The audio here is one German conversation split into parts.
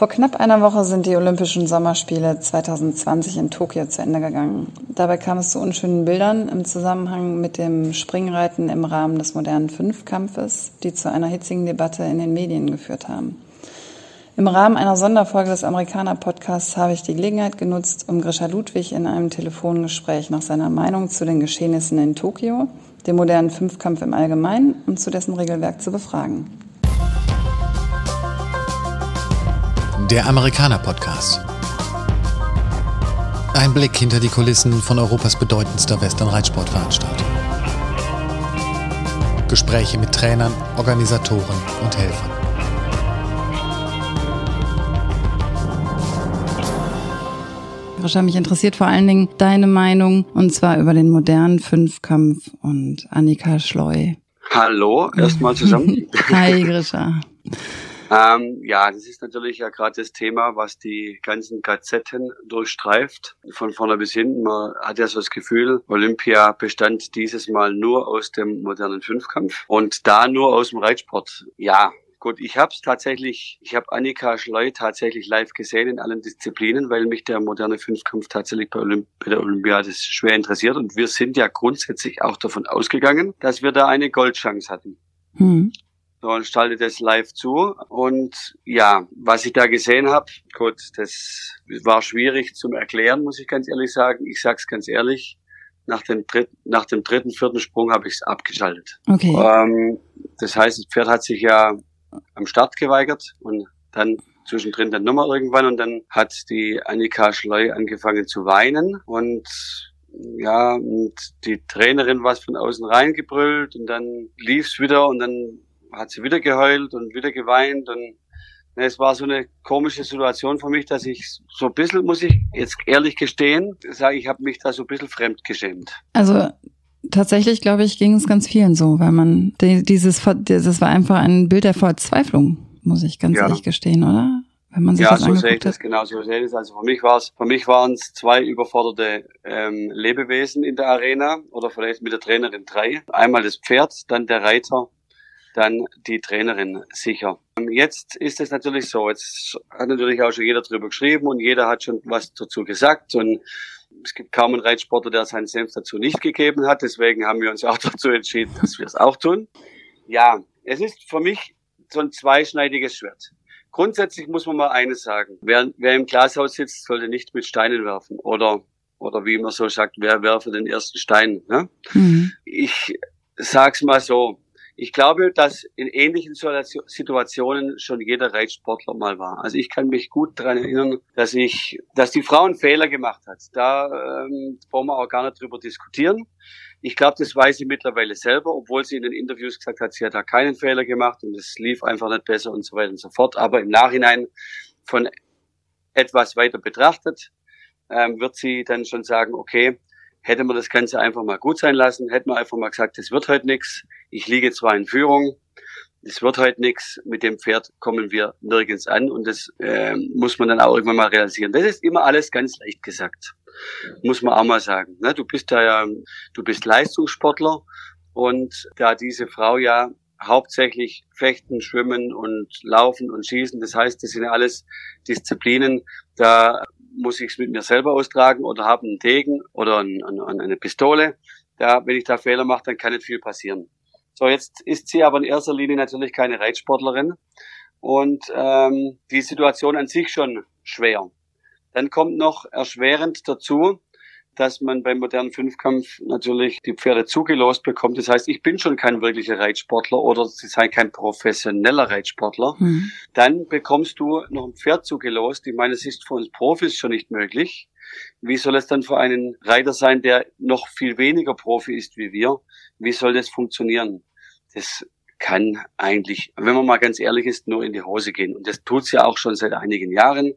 Vor knapp einer Woche sind die Olympischen Sommerspiele 2020 in Tokio zu Ende gegangen. Dabei kam es zu unschönen Bildern im Zusammenhang mit dem Springreiten im Rahmen des modernen Fünfkampfes, die zu einer hitzigen Debatte in den Medien geführt haben. Im Rahmen einer Sonderfolge des Amerikaner-Podcasts habe ich die Gelegenheit genutzt, um Grisha Ludwig in einem Telefongespräch nach seiner Meinung zu den Geschehnissen in Tokio, dem modernen Fünfkampf im Allgemeinen und zu dessen Regelwerk zu befragen. Der Amerikaner-Podcast. Ein Blick hinter die Kulissen von Europas bedeutendster Western-Reitsportveranstaltung. Gespräche mit Trainern, Organisatoren und Helfern. Rischa, mich interessiert vor allen Dingen deine Meinung und zwar über den modernen Fünfkampf und Annika Schleu. Hallo, erstmal zusammen. Hi Grisha. Ähm, ja, das ist natürlich ja gerade das Thema, was die ganzen Gazetten durchstreift, von vorne bis hinten. Man hat ja so das Gefühl, Olympia bestand dieses Mal nur aus dem modernen Fünfkampf und da nur aus dem Reitsport. Ja, Gut, ich habe tatsächlich, ich habe Annika Schleu tatsächlich live gesehen in allen Disziplinen, weil mich der moderne Fünfkampf tatsächlich bei, Olymp bei der Olympiade schwer interessiert. Und wir sind ja grundsätzlich auch davon ausgegangen, dass wir da eine Goldchance hatten. Hm. So, und schalte das live zu. Und ja, was ich da gesehen habe, gut, das war schwierig zum Erklären, muss ich ganz ehrlich sagen. Ich sag's ganz ehrlich. Nach dem dritten, nach dem dritten, vierten Sprung habe ich es abgeschaltet. Okay. Ähm, das heißt, das Pferd hat sich ja am Start geweigert und dann zwischendrin dann nochmal irgendwann und dann hat die Annika Schleu angefangen zu weinen und ja, und die Trainerin was von außen reingebrüllt und dann lief's wieder und dann hat sie wieder geheult und wieder geweint und es war so eine komische Situation für mich, dass ich so ein bisschen, muss ich jetzt ehrlich gestehen, sage ich, habe mich da so ein bisschen fremd geschämt. Also tatsächlich, glaube ich, ging es ganz vielen so, weil man dieses, das war einfach ein Bild der Verzweiflung, muss ich ganz ja. ehrlich gestehen, oder? Wenn man sich ja, das so sehe ich das genau, so sehe ich das. Also für mich war es, für mich waren es zwei überforderte ähm, Lebewesen in der Arena oder vielleicht mit der Trainerin drei. Einmal das Pferd, dann der Reiter, dann die Trainerin sicher. Jetzt ist es natürlich so, jetzt hat natürlich auch schon jeder drüber geschrieben und jeder hat schon was dazu gesagt und es gibt kaum einen Reitsportler, der seinen Senf dazu nicht gegeben hat. Deswegen haben wir uns auch dazu entschieden, dass wir es auch tun. Ja, es ist für mich so ein zweischneidiges Schwert. Grundsätzlich muss man mal eines sagen. Wer, wer im Glashaus sitzt, sollte nicht mit Steinen werfen. Oder, oder wie man so sagt, wer werfe den ersten Stein. Ne? Mhm. Ich sag's mal so. Ich glaube, dass in ähnlichen Situationen schon jeder Reitsportler mal war. Also ich kann mich gut daran erinnern, dass ich, dass die Frau einen Fehler gemacht hat. Da ähm, brauchen wir auch gar nicht drüber diskutieren. Ich glaube, das weiß sie mittlerweile selber, obwohl sie in den Interviews gesagt hat, sie hat da keinen Fehler gemacht und es lief einfach nicht besser und so weiter und so fort. Aber im Nachhinein von etwas weiter betrachtet, ähm, wird sie dann schon sagen, okay, hätte man das Ganze einfach mal gut sein lassen, hätte man einfach mal gesagt, das wird heute nichts. Ich liege zwar in Führung, es wird heute nichts, mit dem Pferd kommen wir nirgends an und das äh, muss man dann auch irgendwann mal realisieren. Das ist immer alles ganz leicht gesagt, muss man auch mal sagen. Ne? Du bist da ja, du bist Leistungssportler und da diese Frau ja hauptsächlich Fechten, Schwimmen und Laufen und Schießen, das heißt, das sind ja alles Disziplinen, da muss ich es mit mir selber austragen oder habe einen Degen oder ein, ein, eine Pistole. Da, wenn ich da Fehler mache, dann kann nicht viel passieren. So, jetzt ist sie aber in erster Linie natürlich keine Reitsportlerin und ähm, die Situation an sich schon schwer. Dann kommt noch erschwerend dazu, dass man beim modernen Fünfkampf natürlich die Pferde zugelost bekommt. Das heißt, ich bin schon kein wirklicher Reitsportler oder sie sei kein professioneller Reitsportler. Mhm. Dann bekommst du noch ein Pferd zugelost. Ich meine, es ist für uns Profis schon nicht möglich. Wie soll es dann für einen Reiter sein, der noch viel weniger Profi ist wie wir? Wie soll das funktionieren? Das kann eigentlich, wenn man mal ganz ehrlich ist, nur in die Hose gehen. Und das tut's ja auch schon seit einigen Jahren.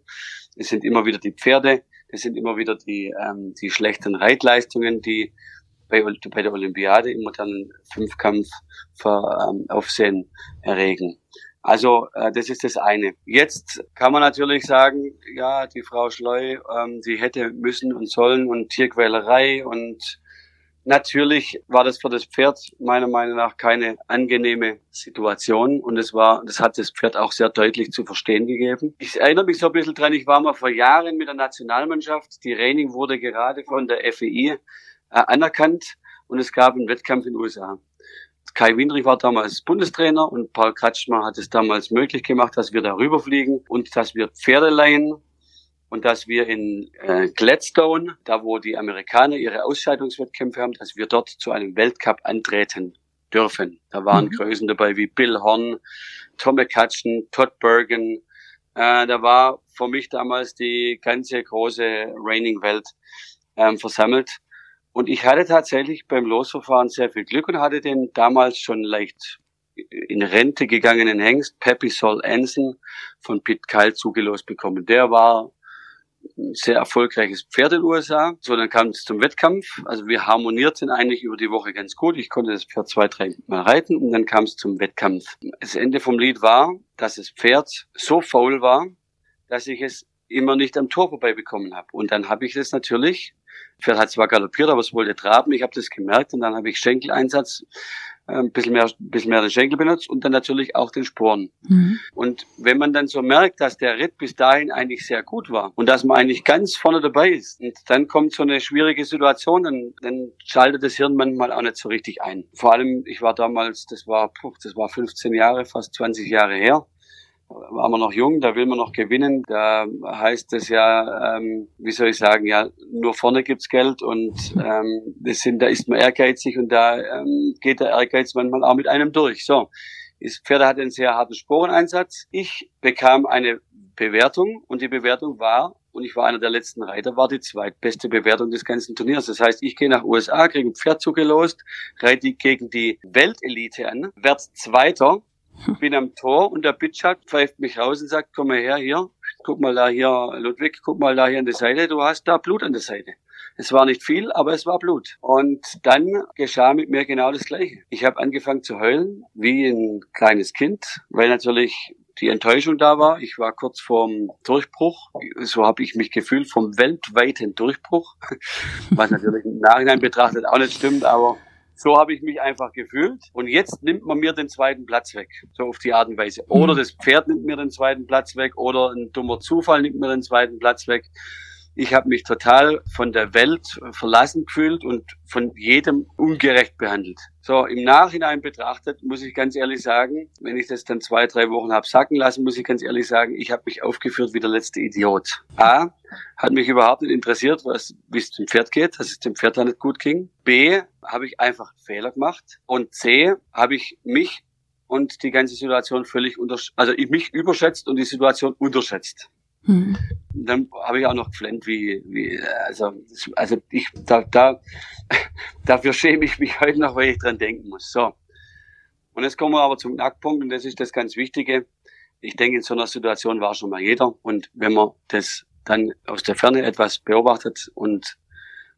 Es sind immer wieder die Pferde, es sind immer wieder die, ähm, die schlechten Reitleistungen, die bei, bei der Olympiade im modernen Fünfkampf für ähm, Aufsehen erregen. Also äh, das ist das eine. Jetzt kann man natürlich sagen, ja, die Frau Schleu, ähm, sie hätte müssen und sollen und Tierquälerei und Natürlich war das für das Pferd meiner Meinung nach keine angenehme Situation und es war, das hat das Pferd auch sehr deutlich zu verstehen gegeben. Ich erinnere mich so ein bisschen dran, ich war mal vor Jahren mit der Nationalmannschaft. Die Reining wurde gerade von der FEI äh, anerkannt und es gab einen Wettkampf in den USA. Kai Windrich war damals Bundestrainer und Paul Kratschmer hat es damals möglich gemacht, dass wir da rüberfliegen und dass wir Pferde leihen und dass wir in äh, Gladstone, da wo die Amerikaner ihre Ausscheidungswettkämpfe haben, dass wir dort zu einem Weltcup antreten dürfen. Da waren mhm. Größen dabei wie Bill Horn, Tom McCutcheon, Todd Bergen. Äh, da war für mich damals die ganze große Raining-Welt ähm, versammelt. Und ich hatte tatsächlich beim Losverfahren sehr viel Glück und hatte den damals schon leicht in Rente gegangenen Hengst, Peppy Sol Anson, von Pete Kyle zugelost bekommen. Der war sehr erfolgreiches Pferd in den USA. So, dann kam es zum Wettkampf. Also wir harmonierten eigentlich über die Woche ganz gut. Ich konnte das Pferd zwei, drei Mal reiten und dann kam es zum Wettkampf. Das Ende vom Lied war, dass das Pferd so faul war, dass ich es immer nicht am Tor vorbei bekommen habe. Und dann habe ich das natürlich, Pferd hat zwar galoppiert, aber es wollte traben. Ich habe das gemerkt und dann habe ich Schenkeleinsatz ein bisschen mehr, bisschen mehr den Schenkel benutzt und dann natürlich auch den Sporen. Mhm. Und wenn man dann so merkt, dass der Ritt bis dahin eigentlich sehr gut war und dass man eigentlich ganz vorne dabei ist und dann kommt so eine schwierige Situation, dann, dann schaltet das Hirn manchmal auch nicht so richtig ein. Vor allem, ich war damals, das war, das war 15 Jahre, fast 20 Jahre her war man noch jung, da will man noch gewinnen. Da heißt es ja, ähm, wie soll ich sagen, ja, nur vorne gibt's Geld und ähm, das sind, da ist man ehrgeizig und da ähm, geht der Ehrgeiz manchmal auch mit einem durch. So, das Pferd hatte einen sehr harten Sporeneinsatz. Ich bekam eine Bewertung und die Bewertung war, und ich war einer der letzten Reiter, war die zweitbeste Bewertung des ganzen Turniers. Das heißt, ich gehe nach USA, kriege ein Pferd zugelost, reite gegen die Weltelite an, werde Zweiter bin am Tor und der Bitschak pfeift mich raus und sagt, komm mal her, hier, guck mal da hier, Ludwig, guck mal da hier an der Seite, du hast da Blut an der Seite. Es war nicht viel, aber es war Blut. Und dann geschah mit mir genau das Gleiche. Ich habe angefangen zu heulen, wie ein kleines Kind, weil natürlich die Enttäuschung da war. Ich war kurz vorm Durchbruch. So habe ich mich gefühlt vom weltweiten Durchbruch, was natürlich im Nachhinein betrachtet auch nicht stimmt, aber so habe ich mich einfach gefühlt. Und jetzt nimmt man mir den zweiten Platz weg. So auf die Art und Weise. Oder mhm. das Pferd nimmt mir den zweiten Platz weg. Oder ein dummer Zufall nimmt mir den zweiten Platz weg. Ich habe mich total von der Welt verlassen gefühlt und von jedem ungerecht behandelt. So, im Nachhinein betrachtet muss ich ganz ehrlich sagen, wenn ich das dann zwei, drei Wochen habe sacken lassen, muss ich ganz ehrlich sagen, ich habe mich aufgeführt wie der letzte Idiot. A, hat mich überhaupt nicht interessiert, was wie es dem Pferd geht, dass es dem Pferd da nicht gut ging. B, habe ich einfach Fehler gemacht. Und C, habe ich mich und die ganze Situation völlig unter, also ich mich überschätzt und die Situation unterschätzt. Mhm. Dann habe ich auch noch geflennt, wie, wie also, also ich, da, da, dafür schäme ich mich heute noch, weil ich dran denken muss. So. Und jetzt kommen wir aber zum Knackpunkt und das ist das ganz Wichtige. Ich denke, in so einer Situation war schon mal jeder. Und wenn man das dann aus der Ferne etwas beobachtet und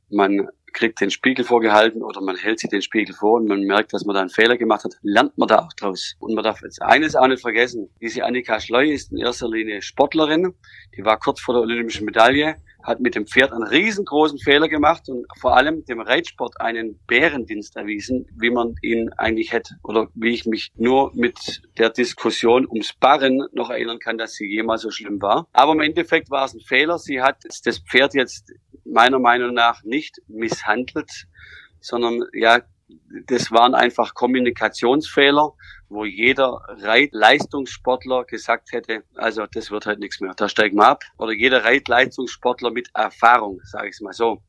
man kriegt den Spiegel vorgehalten oder man hält sich den Spiegel vor und man merkt, dass man da einen Fehler gemacht hat, lernt man da auch draus. Und man darf jetzt eines auch nicht vergessen. Diese Annika Schleu ist in erster Linie Sportlerin. Die war kurz vor der olympischen Medaille, hat mit dem Pferd einen riesengroßen Fehler gemacht und vor allem dem Reitsport einen Bärendienst erwiesen, wie man ihn eigentlich hätte oder wie ich mich nur mit der Diskussion ums Barren noch erinnern kann, dass sie jemals so schlimm war. Aber im Endeffekt war es ein Fehler. Sie hat das Pferd jetzt meiner Meinung nach nicht misshandelt, sondern ja, das waren einfach Kommunikationsfehler, wo jeder Reitleistungssportler gesagt hätte, also das wird halt nichts mehr, da steigen wir ab. Oder jeder Reitleistungssportler mit Erfahrung, sage ich mal so.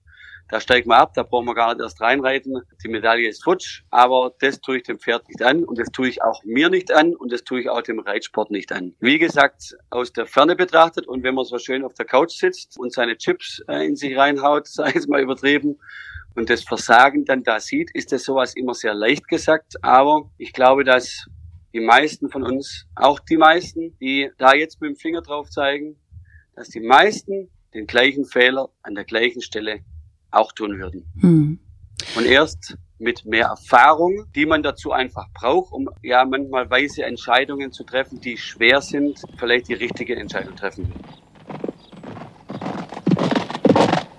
Da steigt man ab, da brauchen wir gar nicht erst reinreiten. Die Medaille ist futsch, aber das tue ich dem Pferd nicht an und das tue ich auch mir nicht an und das tue ich auch dem Reitsport nicht an. Wie gesagt, aus der Ferne betrachtet und wenn man so schön auf der Couch sitzt und seine Chips äh, in sich reinhaut, ich jetzt mal übertrieben, und das Versagen dann da sieht, ist das sowas immer sehr leicht gesagt. Aber ich glaube, dass die meisten von uns, auch die meisten, die da jetzt mit dem Finger drauf zeigen, dass die meisten den gleichen Fehler an der gleichen Stelle auch tun würden. Mhm. Und erst mit mehr Erfahrung, die man dazu einfach braucht, um ja manchmal weise Entscheidungen zu treffen, die schwer sind, vielleicht die richtige Entscheidung treffen.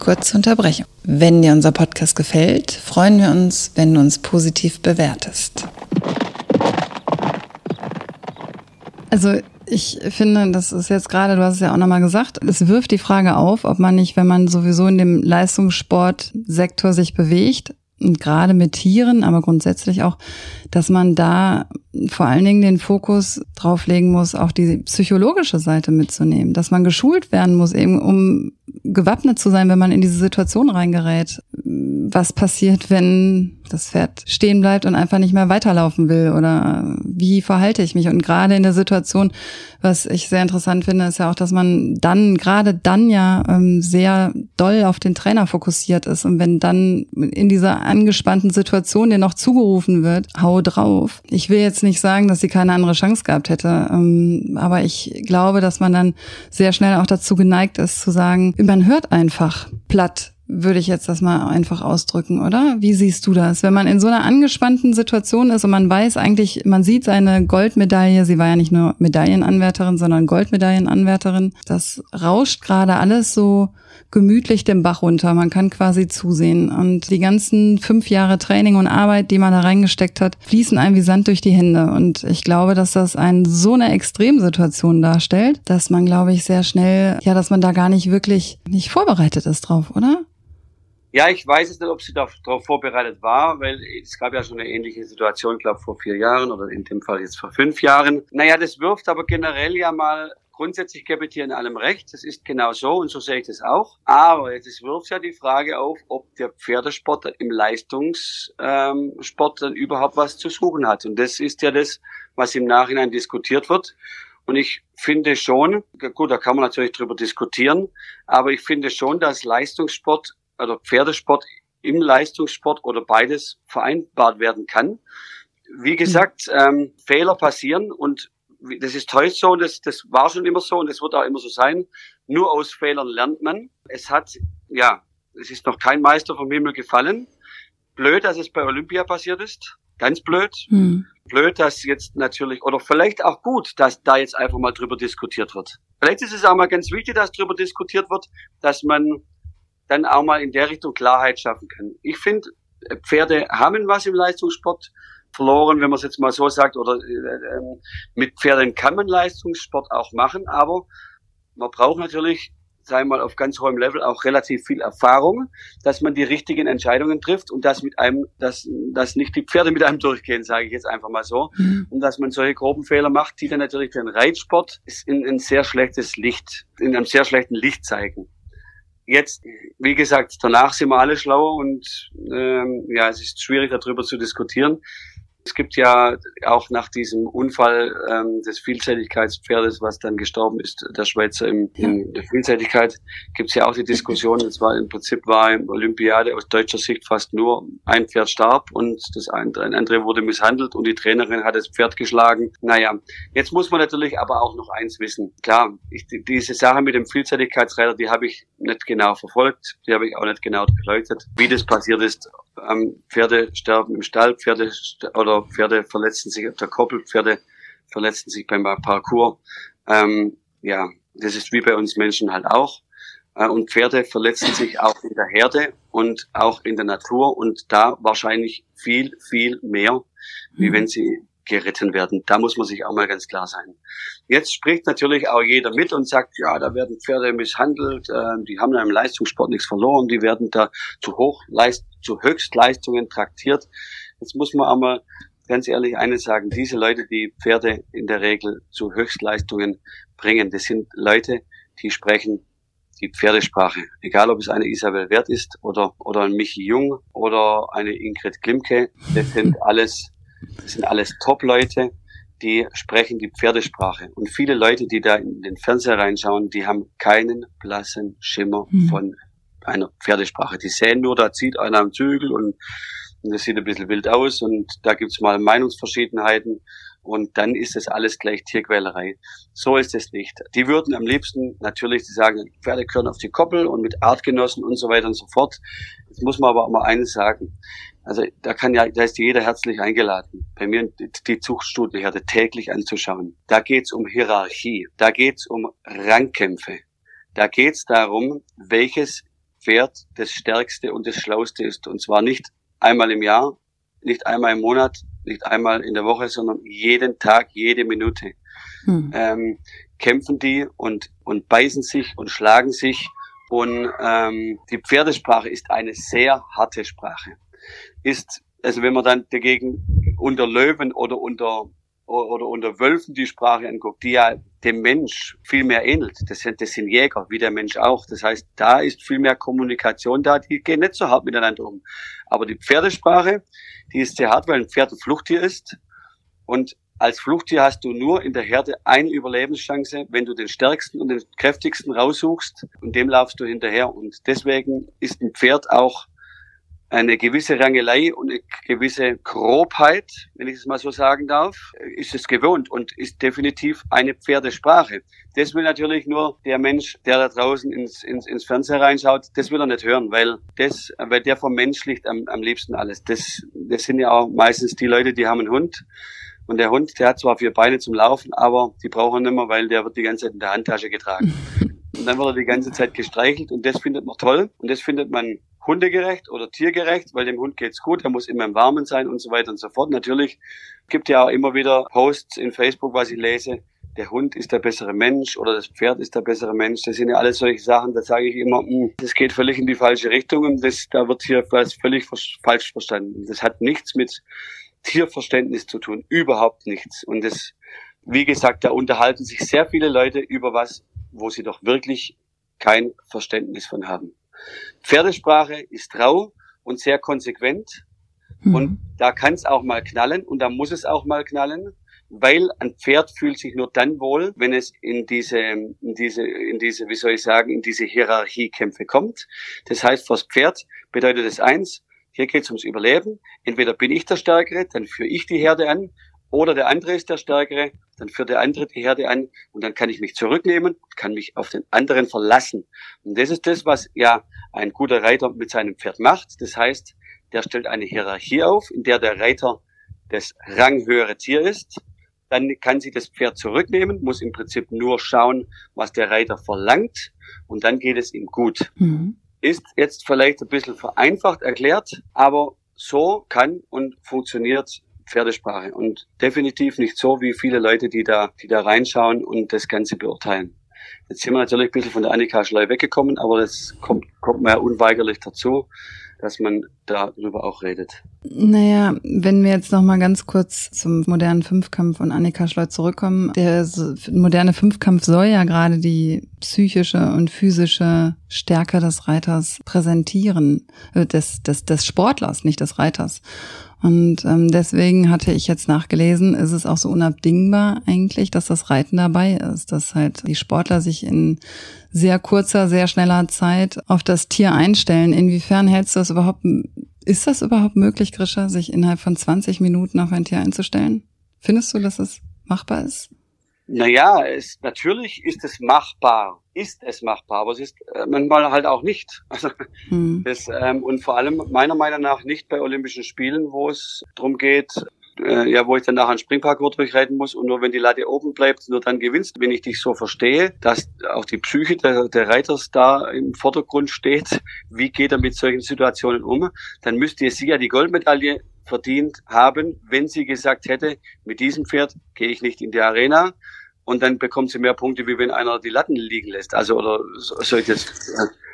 kurze Unterbrechung. Wenn dir unser Podcast gefällt, freuen wir uns, wenn du uns positiv bewertest. Also ich finde, das ist jetzt gerade, du hast es ja auch nochmal gesagt, es wirft die Frage auf, ob man nicht, wenn man sowieso in dem Leistungssportsektor sich bewegt, und gerade mit Tieren, aber grundsätzlich auch, dass man da vor allen Dingen den Fokus drauflegen muss, auch die psychologische Seite mitzunehmen, dass man geschult werden muss, eben um gewappnet zu sein, wenn man in diese Situation reingerät. Was passiert, wenn das Pferd stehen bleibt und einfach nicht mehr weiterlaufen will? Oder wie verhalte ich mich? Und gerade in der Situation, was ich sehr interessant finde, ist ja auch, dass man dann, gerade dann ja ähm, sehr doll auf den Trainer fokussiert ist. Und wenn dann in dieser angespannten Situation dir noch zugerufen wird, hau drauf. Ich will jetzt nicht sagen, dass sie keine andere Chance gehabt hätte. Ähm, aber ich glaube, dass man dann sehr schnell auch dazu geneigt ist zu sagen, man hört einfach platt würde ich jetzt das mal einfach ausdrücken, oder? Wie siehst du das? Wenn man in so einer angespannten Situation ist und man weiß eigentlich, man sieht seine Goldmedaille, sie war ja nicht nur Medaillenanwärterin, sondern Goldmedaillenanwärterin, das rauscht gerade alles so gemütlich den Bach runter. Man kann quasi zusehen. Und die ganzen fünf Jahre Training und Arbeit, die man da reingesteckt hat, fließen einem wie Sand durch die Hände. Und ich glaube, dass das ein, so eine Extremsituation darstellt, dass man, glaube ich, sehr schnell, ja, dass man da gar nicht wirklich nicht vorbereitet ist drauf, oder? Ja, ich weiß es nicht, ob sie darauf vorbereitet war, weil es gab ja schon eine ähnliche Situation, glaube vor vier Jahren oder in dem Fall jetzt vor fünf Jahren. Naja, das wirft aber generell ja mal Grundsätzlich gebe ich dir in allem recht, das ist genau so und so sehe ich das auch. Aber jetzt wirft ja die Frage auf, ob der Pferdesport im Leistungssport dann überhaupt was zu suchen hat. Und das ist ja das, was im Nachhinein diskutiert wird. Und ich finde schon, gut, da kann man natürlich drüber diskutieren, aber ich finde schon, dass Leistungssport oder Pferdesport im Leistungssport oder beides vereinbart werden kann. Wie gesagt, ähm, Fehler passieren und das ist heute so, das, das war schon immer so und das wird auch immer so sein. Nur aus Fehlern lernt man. Es hat, ja, es ist noch kein Meister vom Himmel gefallen. Blöd, dass es bei Olympia passiert ist. Ganz blöd. Hm. Blöd, dass jetzt natürlich, oder vielleicht auch gut, dass da jetzt einfach mal drüber diskutiert wird. Vielleicht ist es auch mal ganz wichtig, dass drüber diskutiert wird, dass man dann auch mal in der Richtung Klarheit schaffen kann. Ich finde, Pferde haben was im Leistungssport verloren, wenn man es jetzt mal so sagt, oder äh, ähm, mit Pferden kann man Leistungssport auch machen, aber man braucht natürlich, sagen wir mal, auf ganz hohem Level auch relativ viel Erfahrung, dass man die richtigen Entscheidungen trifft und dass mit einem, dass, dass nicht die Pferde mit einem durchgehen, sage ich jetzt einfach mal so, mhm. und dass man solche groben Fehler macht, die dann natürlich für den Reitsport in ein sehr schlechtes Licht, in einem sehr schlechten Licht zeigen jetzt, wie gesagt, danach sind wir alle schlauer und ähm, ja, es ist schwierig darüber zu diskutieren. Es gibt ja auch nach diesem Unfall ähm, des Vielseitigkeitspferdes, was dann gestorben ist, der Schweizer im, in der Vielseitigkeit, gibt es ja auch die Diskussion, es war im Prinzip war im Olympiade aus deutscher Sicht fast nur ein Pferd starb und das andere, ein andere wurde misshandelt und die Trainerin hat das Pferd geschlagen. Naja, jetzt muss man natürlich aber auch noch eins wissen. Klar, ich, diese Sache mit dem Vielseitigkeitsreiter, die habe ich nicht genau verfolgt, die habe ich auch nicht genau beleuchtet, wie das passiert ist. Ähm, Pferde sterben im Stall, Pferde oder Pferde verletzen sich der Koppel, Pferde verletzen sich beim Parcours. Ähm, ja, das ist wie bei uns Menschen halt auch. Äh, und Pferde verletzen sich auch in der Herde und auch in der Natur und da wahrscheinlich viel, viel mehr, wie mhm. wenn sie geritten werden. Da muss man sich auch mal ganz klar sein. Jetzt spricht natürlich auch jeder mit und sagt, ja, da werden Pferde misshandelt, äh, die haben im Leistungssport nichts verloren, die werden da zu hoch, zu Höchstleistungen traktiert. Jetzt muss man aber ganz ehrlich eines sagen, diese Leute, die Pferde in der Regel zu Höchstleistungen bringen, das sind Leute, die sprechen die Pferdesprache. Egal, ob es eine Isabel Wert ist oder, oder ein Michi Jung oder eine Ingrid Klimke, das sind alles, das sind alles Top-Leute, die sprechen die Pferdesprache. Und viele Leute, die da in den Fernseher reinschauen, die haben keinen blassen Schimmer mhm. von einer Pferdesprache. Die sehen nur, da zieht einer am Zügel und und das sieht ein bisschen wild aus und da gibt's mal Meinungsverschiedenheiten und dann ist das alles gleich Tierquälerei. So ist es nicht. Die würden am liebsten natürlich, die sagen, Pferde gehören auf die Koppel und mit Artgenossen und so weiter und so fort. Jetzt muss man aber auch mal eines sagen. Also da kann ja, da ist jeder herzlich eingeladen, bei mir die Zuchtstudienherde täglich anzuschauen. Da geht's um Hierarchie, da geht's um Rangkämpfe, da geht's darum, welches Pferd das Stärkste und das Schlauste ist. Und zwar nicht einmal im Jahr, nicht einmal im Monat, nicht einmal in der Woche, sondern jeden Tag, jede Minute. Hm. Ähm, kämpfen die und, und beißen sich und schlagen sich. Und ähm, die Pferdesprache ist eine sehr harte Sprache. Ist, also wenn man dann dagegen unter Löwen oder unter oder unter Wölfen die Sprache anguckt, die ja dem Mensch viel mehr ähnelt. Das sind, das sind Jäger, wie der Mensch auch. Das heißt, da ist viel mehr Kommunikation da, die gehen nicht so hart miteinander um. Aber die Pferdesprache, die ist sehr hart, weil ein Pferd ein Fluchttier ist. Und als Fluchttier hast du nur in der Herde eine Überlebenschance, wenn du den stärksten und den kräftigsten raussuchst und dem laufst du hinterher. Und deswegen ist ein Pferd auch eine gewisse Rangelei und eine gewisse Grobheit, wenn ich es mal so sagen darf, ist es gewohnt und ist definitiv eine Pferdesprache. Das will natürlich nur der Mensch, der da draußen ins, ins, ins Fernsehen reinschaut, das will er nicht hören, weil das, weil der vom Mensch liegt am, am liebsten alles. Das, das sind ja auch meistens die Leute, die haben einen Hund. Und der Hund, der hat zwar vier Beine zum Laufen, aber die brauchen nicht mehr, weil der wird die ganze Zeit in der Handtasche getragen. Und dann wird er die ganze Zeit gestreichelt und das findet man toll. Und das findet man hundegerecht oder tiergerecht, weil dem Hund geht's gut, er muss immer im Warmen sein und so weiter und so fort. Natürlich gibt ja auch immer wieder Posts in Facebook, was ich lese, der Hund ist der bessere Mensch oder das Pferd ist der bessere Mensch. Das sind ja alles solche Sachen, da sage ich immer, mh, hm, das geht völlig in die falsche Richtung und das, da wird hier was völlig falsch verstanden. Das hat nichts mit Tierverständnis zu tun, überhaupt nichts. Und das, wie gesagt, da unterhalten sich sehr viele Leute über was, wo sie doch wirklich kein Verständnis von haben. Pferdesprache ist rau und sehr konsequent. Mhm. Und da kann es auch mal knallen und da muss es auch mal knallen, weil ein Pferd fühlt sich nur dann wohl, wenn es in diese, in diese, in diese, wie soll ich sagen, in diese Hierarchiekämpfe kommt. Das heißt, fürs Pferd bedeutet es eins, hier geht es ums Überleben. Entweder bin ich der Stärkere, dann führe ich die Herde an, oder der andere ist der Stärkere, dann führt der andere die Herde an und dann kann ich mich zurücknehmen, kann mich auf den anderen verlassen. Und das ist das, was ja ein guter Reiter mit seinem Pferd macht. Das heißt, der stellt eine Hierarchie auf, in der der Reiter das ranghöhere Tier ist. Dann kann sich das Pferd zurücknehmen, muss im Prinzip nur schauen, was der Reiter verlangt und dann geht es ihm gut. Mhm. Ist jetzt vielleicht ein bisschen vereinfacht erklärt, aber so kann und funktioniert Pferdesprache und definitiv nicht so wie viele Leute, die da, die da reinschauen und das Ganze beurteilen. Jetzt sind wir natürlich ein bisschen von der Annika Schleu weggekommen, aber das kommt, kommt mir unweigerlich dazu, dass man darüber auch redet. Naja, wenn wir jetzt noch mal ganz kurz zum modernen Fünfkampf und Annika Schleu zurückkommen. Der moderne Fünfkampf soll ja gerade die psychische und physische Stärke des Reiters präsentieren, äh, des, des, des Sportlers, nicht des Reiters. Und ähm, deswegen hatte ich jetzt nachgelesen, ist es auch so unabdingbar eigentlich, dass das Reiten dabei ist, dass halt die Sportler sich in sehr kurzer, sehr schneller Zeit auf das Tier einstellen. Inwiefern hältst du das überhaupt, ist das überhaupt möglich, Grisha, sich innerhalb von 20 Minuten auf ein Tier einzustellen? Findest du, dass es machbar ist? Naja, es, natürlich ist es machbar, ist es machbar, aber es ist äh, manchmal halt auch nicht. Also hm. das, ähm, und vor allem meiner Meinung nach nicht bei Olympischen Spielen, wo es darum geht, äh, ja, wo ich dann nachher einen Springparcours durchreiten muss und nur wenn die Latte oben bleibt, nur dann gewinnst. Wenn ich dich so verstehe, dass auch die Psyche der, der Reiters da im Vordergrund steht, wie geht er mit solchen Situationen um, dann müsste sie ja die Goldmedaille verdient haben, wenn sie gesagt hätte, mit diesem Pferd gehe ich nicht in die Arena und dann bekommt sie mehr Punkte, wie wenn einer die Latten liegen lässt. Also oder solches.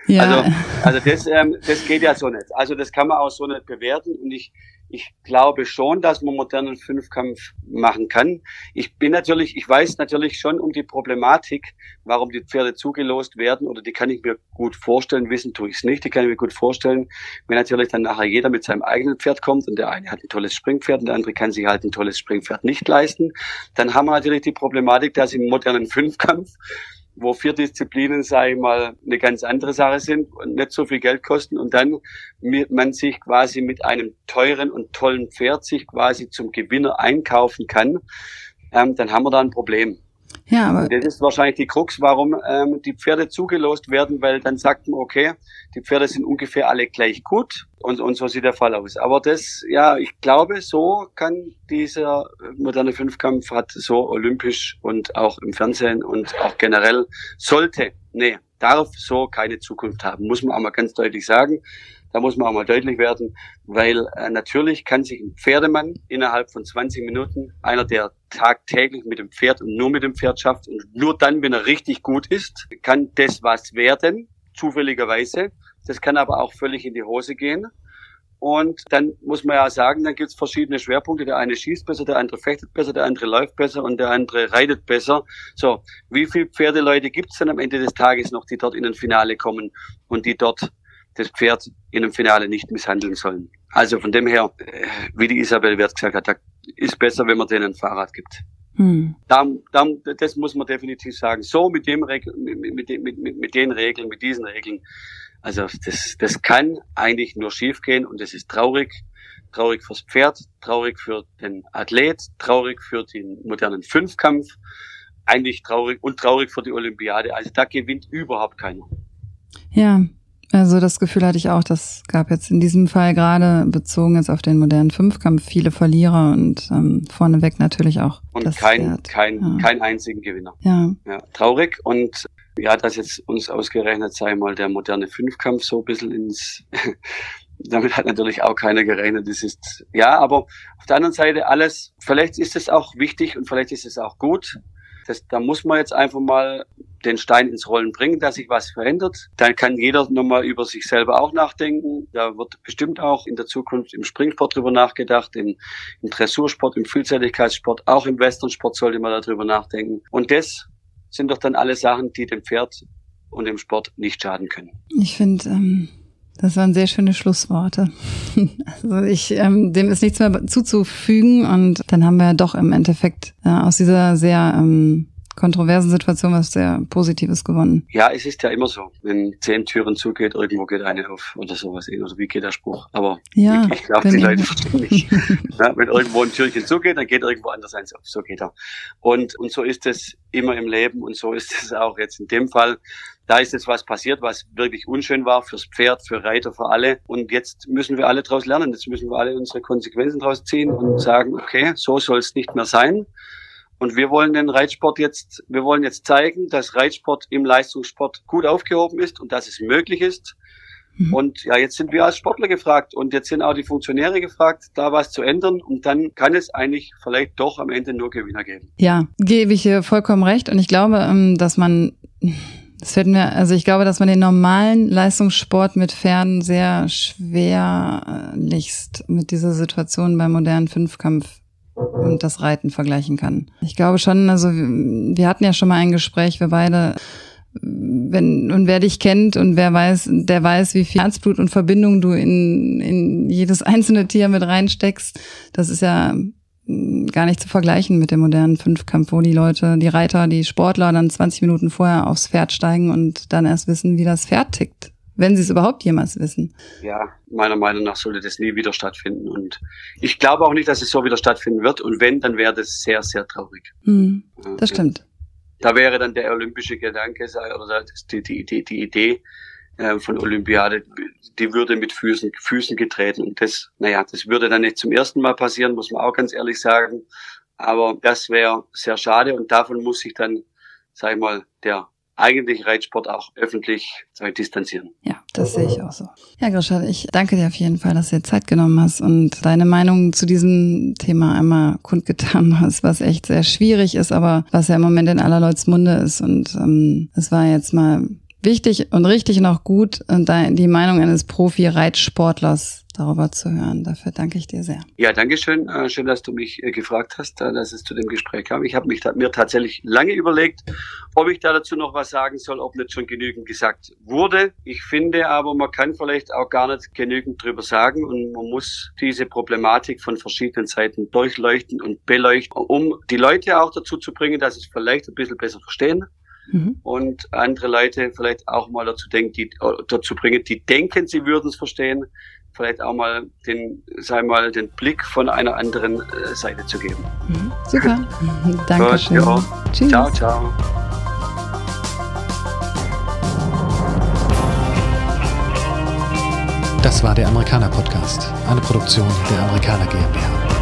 Ja. Also, also das, ähm, das geht ja so nicht. Also das kann man auch so nicht bewerten. Und ich, ich glaube schon, dass man modernen Fünfkampf machen kann. Ich bin natürlich, ich weiß natürlich schon um die Problematik, warum die Pferde zugelost werden, oder die kann ich mir gut vorstellen, wissen tue ich es nicht, die kann ich mir gut vorstellen, wenn natürlich dann nachher jeder mit seinem eigenen Pferd kommt und der eine hat ein tolles Springpferd und der andere kann sich halt ein tolles Springpferd nicht leisten, dann haben wir natürlich die Problematik, dass im modernen Fünfkampf wo vier Disziplinen, sage ich mal, eine ganz andere Sache sind und nicht so viel Geld kosten und dann man sich quasi mit einem teuren und tollen Pferd sich quasi zum Gewinner einkaufen kann, ähm, dann haben wir da ein Problem. Ja, aber das ist wahrscheinlich die Krux, warum ähm, die Pferde zugelost werden, weil dann sagt man, okay, die Pferde sind ungefähr alle gleich gut und, und so sieht der Fall aus. Aber das, ja, ich glaube, so kann dieser moderne Fünfkampf hat so olympisch und auch im Fernsehen und auch generell sollte, nee, darf so keine Zukunft haben, muss man auch mal ganz deutlich sagen. Da muss man auch mal deutlich werden, weil äh, natürlich kann sich ein Pferdemann innerhalb von 20 Minuten, einer, der tagtäglich mit dem Pferd und nur mit dem Pferd schafft und nur dann, wenn er richtig gut ist, kann das was werden, zufälligerweise. Das kann aber auch völlig in die Hose gehen. Und dann muss man ja sagen, dann gibt es verschiedene Schwerpunkte. Der eine schießt besser, der andere fechtet besser, der andere läuft besser und der andere reitet besser. So, wie viele Pferdeleute gibt es dann am Ende des Tages noch, die dort in ein Finale kommen und die dort das Pferd in einem Finale nicht misshandeln sollen? Also von dem her, äh, wie die Isabel Wert gesagt hat, ist besser, wenn man denen ein Fahrrad gibt. Hm. Da, da, das muss man definitiv sagen. So mit dem Regel, mit, mit, mit, mit den Regeln, mit diesen Regeln also das, das kann eigentlich nur schiefgehen und das ist traurig. Traurig fürs Pferd, traurig für den Athlet, traurig für den modernen Fünfkampf, eigentlich traurig und traurig für die Olympiade. Also da gewinnt überhaupt keiner. Ja, also das Gefühl hatte ich auch, das gab jetzt in diesem Fall gerade bezogen jetzt auf den modernen Fünfkampf viele Verlierer und ähm, vorneweg natürlich auch. Und kein, kein, ja. kein einzigen Gewinner. Ja. ja. Traurig und ja, dass jetzt uns ausgerechnet, sei mal, der moderne Fünfkampf so ein bisschen ins, damit hat natürlich auch keiner gerechnet. Das ist, ja, aber auf der anderen Seite alles, vielleicht ist es auch wichtig und vielleicht ist es auch gut. Das, da muss man jetzt einfach mal den Stein ins Rollen bringen, dass sich was verändert. Dann kann jeder nochmal über sich selber auch nachdenken. Da wird bestimmt auch in der Zukunft im Springsport drüber nachgedacht, im, im Dressursport, im Vielseitigkeitssport, auch im Westernsport sollte man darüber nachdenken. Und das sind doch dann alle Sachen, die dem Pferd und dem Sport nicht schaden können. Ich finde, ähm, das waren sehr schöne Schlussworte. also ich, ähm, dem ist nichts mehr zuzufügen und dann haben wir doch im Endeffekt äh, aus dieser sehr ähm, kontroversen Situation was sehr Positives gewonnen. Ja, es ist ja immer so. Wenn zehn Türen zugeht, irgendwo geht eine auf oder sowas. Oder wie geht der Spruch? Aber ja, ich, ich glaube, die Leute verstehen mich. ja, wenn irgendwo ein Türchen zugeht, dann geht irgendwo anders eins auf. So geht er. Und, und so ist es immer im Leben und so ist es auch jetzt in dem Fall. Da ist jetzt was passiert, was wirklich unschön war fürs Pferd, für Reiter, für alle. Und jetzt müssen wir alle daraus lernen. Jetzt müssen wir alle unsere Konsequenzen daraus ziehen und sagen, okay, so soll es nicht mehr sein. Und wir wollen den Reitsport jetzt, wir wollen jetzt zeigen, dass Reitsport im Leistungssport gut aufgehoben ist und dass es möglich ist. Mhm. Und ja, jetzt sind wir als Sportler gefragt und jetzt sind auch die Funktionäre gefragt, da was zu ändern. Und dann kann es eigentlich vielleicht doch am Ende nur Gewinner geben. Ja, gebe ich hier vollkommen recht. Und ich glaube, ähm, dass man, das fällt mir, also ich glaube, dass man den normalen Leistungssport mit Pferden sehr schwerlichst mit dieser Situation beim modernen Fünfkampf und das Reiten vergleichen kann. Ich glaube schon, also wir hatten ja schon mal ein Gespräch, wir beide, wenn, und wer dich kennt und wer weiß, der weiß, wie viel Herzblut und Verbindung du in, in jedes einzelne Tier mit reinsteckst. Das ist ja gar nicht zu vergleichen mit dem modernen Fünfkampf, wo die Leute, die Reiter, die Sportler dann 20 Minuten vorher aufs Pferd steigen und dann erst wissen, wie das Pferd tickt wenn sie es überhaupt jemals wissen. Ja, meiner Meinung nach sollte das nie wieder stattfinden. Und ich glaube auch nicht, dass es so wieder stattfinden wird. Und wenn, dann wäre das sehr, sehr traurig. Hm, das ja. stimmt. Da wäre dann der olympische Gedanke oder die, die, die, die Idee äh, von Olympiade, die würde mit Füßen, Füßen getreten. Und das, naja, das würde dann nicht zum ersten Mal passieren, muss man auch ganz ehrlich sagen. Aber das wäre sehr schade und davon muss sich dann, sag ich mal, der eigentlich Reitsport auch öffentlich ich, distanzieren. Ja, das sehe ich auch so. Ja, Grisha, ich danke dir auf jeden Fall, dass du dir Zeit genommen hast und deine Meinung zu diesem Thema einmal kundgetan hast, was echt sehr schwierig ist, aber was ja im Moment in aller Leuts Munde ist. Und ähm, es war jetzt mal wichtig und richtig und auch gut, die Meinung eines Profi-Reitsportlers darüber zu hören. Dafür danke ich dir sehr. Ja, danke schön. Äh, schön, dass du mich äh, gefragt hast, äh, dass es zu dem Gespräch kam. Ich habe mich mir tatsächlich lange überlegt, ob ich da dazu noch was sagen soll, ob nicht schon genügend gesagt wurde. Ich finde aber, man kann vielleicht auch gar nicht genügend drüber sagen und man muss diese Problematik von verschiedenen Seiten durchleuchten und beleuchten, um die Leute auch dazu zu bringen, dass sie es vielleicht ein bisschen besser verstehen. Mhm. Und andere Leute vielleicht auch mal dazu denken, die, dazu bringen, die denken, sie würden es verstehen, vielleicht auch mal den, sei mal, den Blick von einer anderen äh, Seite zu geben. Mhm. Super. Dankeschön. Gut, ja. Tschüss. Ciao, ciao. Das war der Amerikaner Podcast, eine Produktion der Amerikaner GmbH.